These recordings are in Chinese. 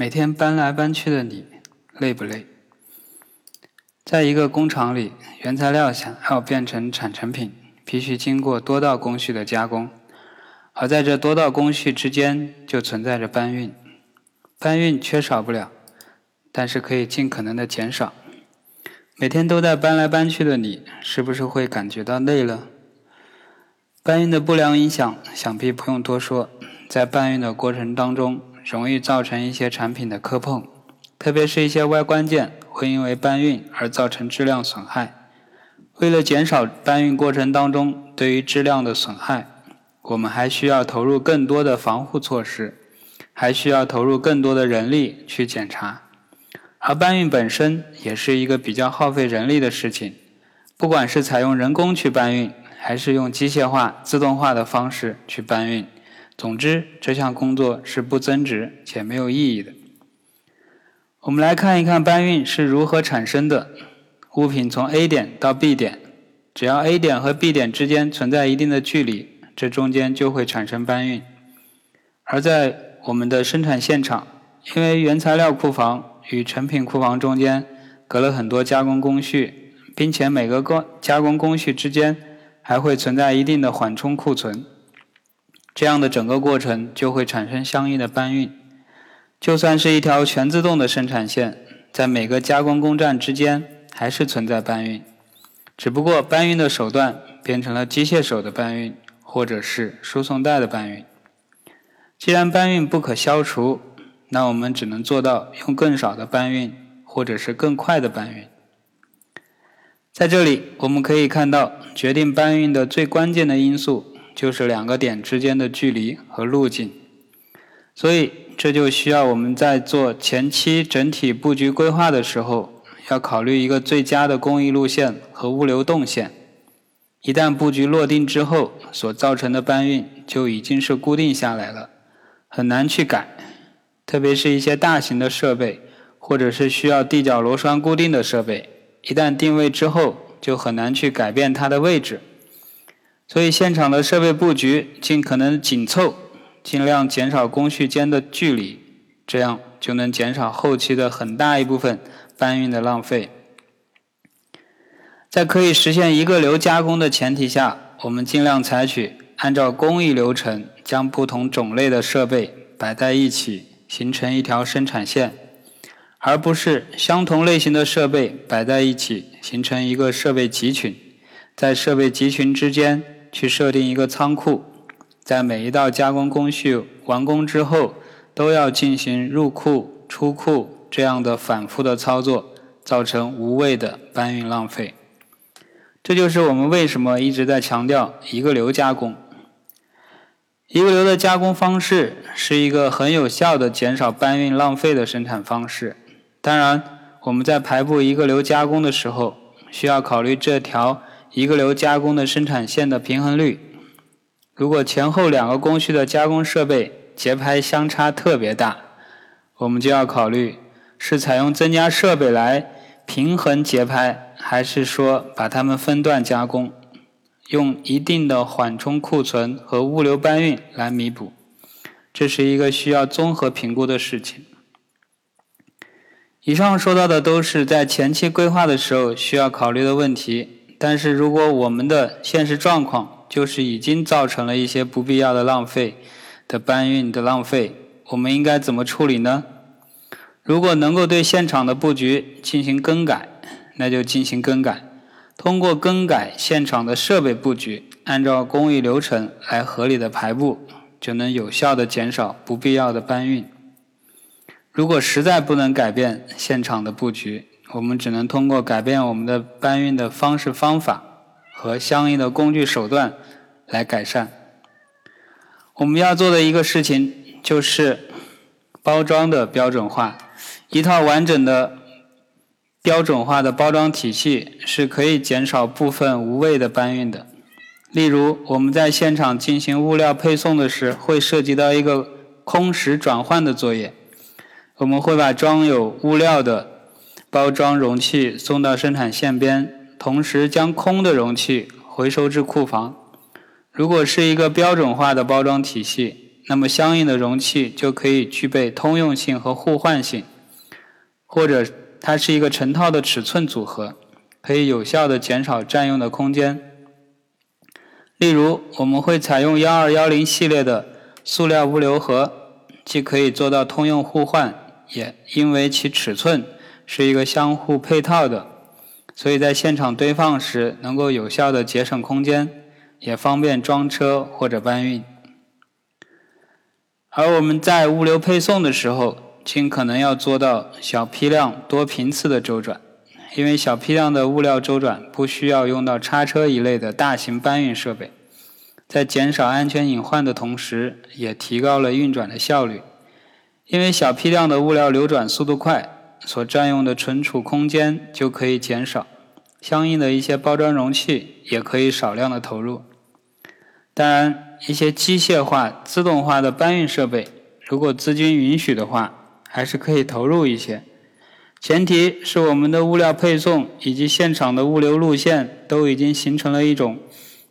每天搬来搬去的你，累不累？在一个工厂里，原材料想要变成产成品，必须经过多道工序的加工，而在这多道工序之间，就存在着搬运。搬运缺少不了，但是可以尽可能的减少。每天都在搬来搬去的你，是不是会感觉到累了？搬运的不良影响，想必不用多说，在搬运的过程当中。容易造成一些产品的磕碰，特别是一些外观件会因为搬运而造成质量损害。为了减少搬运过程当中对于质量的损害，我们还需要投入更多的防护措施，还需要投入更多的人力去检查。而搬运本身也是一个比较耗费人力的事情，不管是采用人工去搬运，还是用机械化、自动化的方式去搬运。总之，这项工作是不增值且没有意义的。我们来看一看搬运是如何产生的。物品从 A 点到 B 点，只要 A 点和 B 点之间存在一定的距离，这中间就会产生搬运。而在我们的生产现场，因为原材料库房与成品库房中间隔了很多加工工序，并且每个工加工工序之间还会存在一定的缓冲库存。这样的整个过程就会产生相应的搬运。就算是一条全自动的生产线，在每个加工工站之间还是存在搬运，只不过搬运的手段变成了机械手的搬运，或者是输送带的搬运。既然搬运不可消除，那我们只能做到用更少的搬运，或者是更快的搬运。在这里，我们可以看到，决定搬运的最关键的因素。就是两个点之间的距离和路径，所以这就需要我们在做前期整体布局规划的时候，要考虑一个最佳的工艺路线和物流动线。一旦布局落定之后，所造成的搬运就已经是固定下来了，很难去改。特别是一些大型的设备，或者是需要地脚螺栓固定的设备，一旦定位之后，就很难去改变它的位置。所以，现场的设备布局尽可能紧凑，尽量减少工序间的距离，这样就能减少后期的很大一部分搬运的浪费。在可以实现一个流加工的前提下，我们尽量采取按照工艺流程，将不同种类的设备摆在一起，形成一条生产线，而不是相同类型的设备摆在一起，形成一个设备集群，在设备集群之间。去设定一个仓库，在每一道加工工序完工之后，都要进行入库、出库这样的反复的操作，造成无谓的搬运浪费。这就是我们为什么一直在强调一个流加工。一个流的加工方式是一个很有效的减少搬运浪费的生产方式。当然，我们在排布一个流加工的时候，需要考虑这条。一个流加工的生产线的平衡率，如果前后两个工序的加工设备节拍相差特别大，我们就要考虑是采用增加设备来平衡节拍，还是说把它们分段加工，用一定的缓冲库存和物流搬运来弥补。这是一个需要综合评估的事情。以上说到的都是在前期规划的时候需要考虑的问题。但是如果我们的现实状况就是已经造成了一些不必要的浪费的搬运的浪费，我们应该怎么处理呢？如果能够对现场的布局进行更改，那就进行更改。通过更改现场的设备布局，按照工艺流程来合理的排布，就能有效的减少不必要的搬运。如果实在不能改变现场的布局，我们只能通过改变我们的搬运的方式方法和相应的工具手段来改善。我们要做的一个事情就是包装的标准化。一套完整的标准化的包装体系是可以减少部分无谓的搬运的。例如，我们在现场进行物料配送的时，会涉及到一个空实转换的作业。我们会把装有物料的包装容器送到生产线边，同时将空的容器回收至库房。如果是一个标准化的包装体系，那么相应的容器就可以具备通用性和互换性，或者它是一个成套的尺寸组合，可以有效的减少占用的空间。例如，我们会采用幺二幺零系列的塑料物流盒，既可以做到通用互换，也因为其尺寸是一个相互配套的，所以在现场堆放时能够有效的节省空间，也方便装车或者搬运。而我们在物流配送的时候，尽可能要做到小批量多频次的周转。因为小批量的物料周转不需要用到叉车一类的大型搬运设备，在减少安全隐患的同时，也提高了运转的效率。因为小批量的物料流转速度快，所占用的存储空间就可以减少，相应的一些包装容器也可以少量的投入。当然，一些机械化、自动化的搬运设备，如果资金允许的话，还是可以投入一些。前提是我们的物料配送以及现场的物流路线都已经形成了一种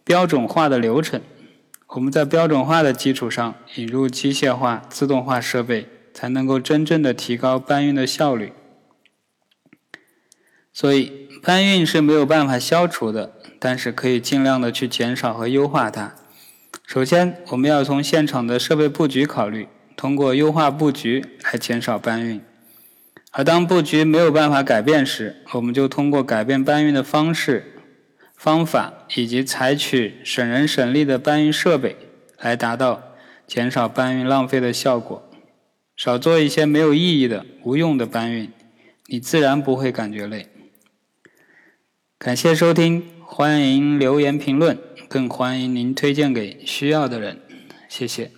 标准化的流程。我们在标准化的基础上引入机械化、自动化设备，才能够真正的提高搬运的效率。所以，搬运是没有办法消除的，但是可以尽量的去减少和优化它。首先，我们要从现场的设备布局考虑，通过优化布局来减少搬运。而当布局没有办法改变时，我们就通过改变搬运的方式、方法，以及采取省人省力的搬运设备，来达到减少搬运浪费的效果。少做一些没有意义的、无用的搬运，你自然不会感觉累。感谢收听，欢迎留言评论，更欢迎您推荐给需要的人。谢谢。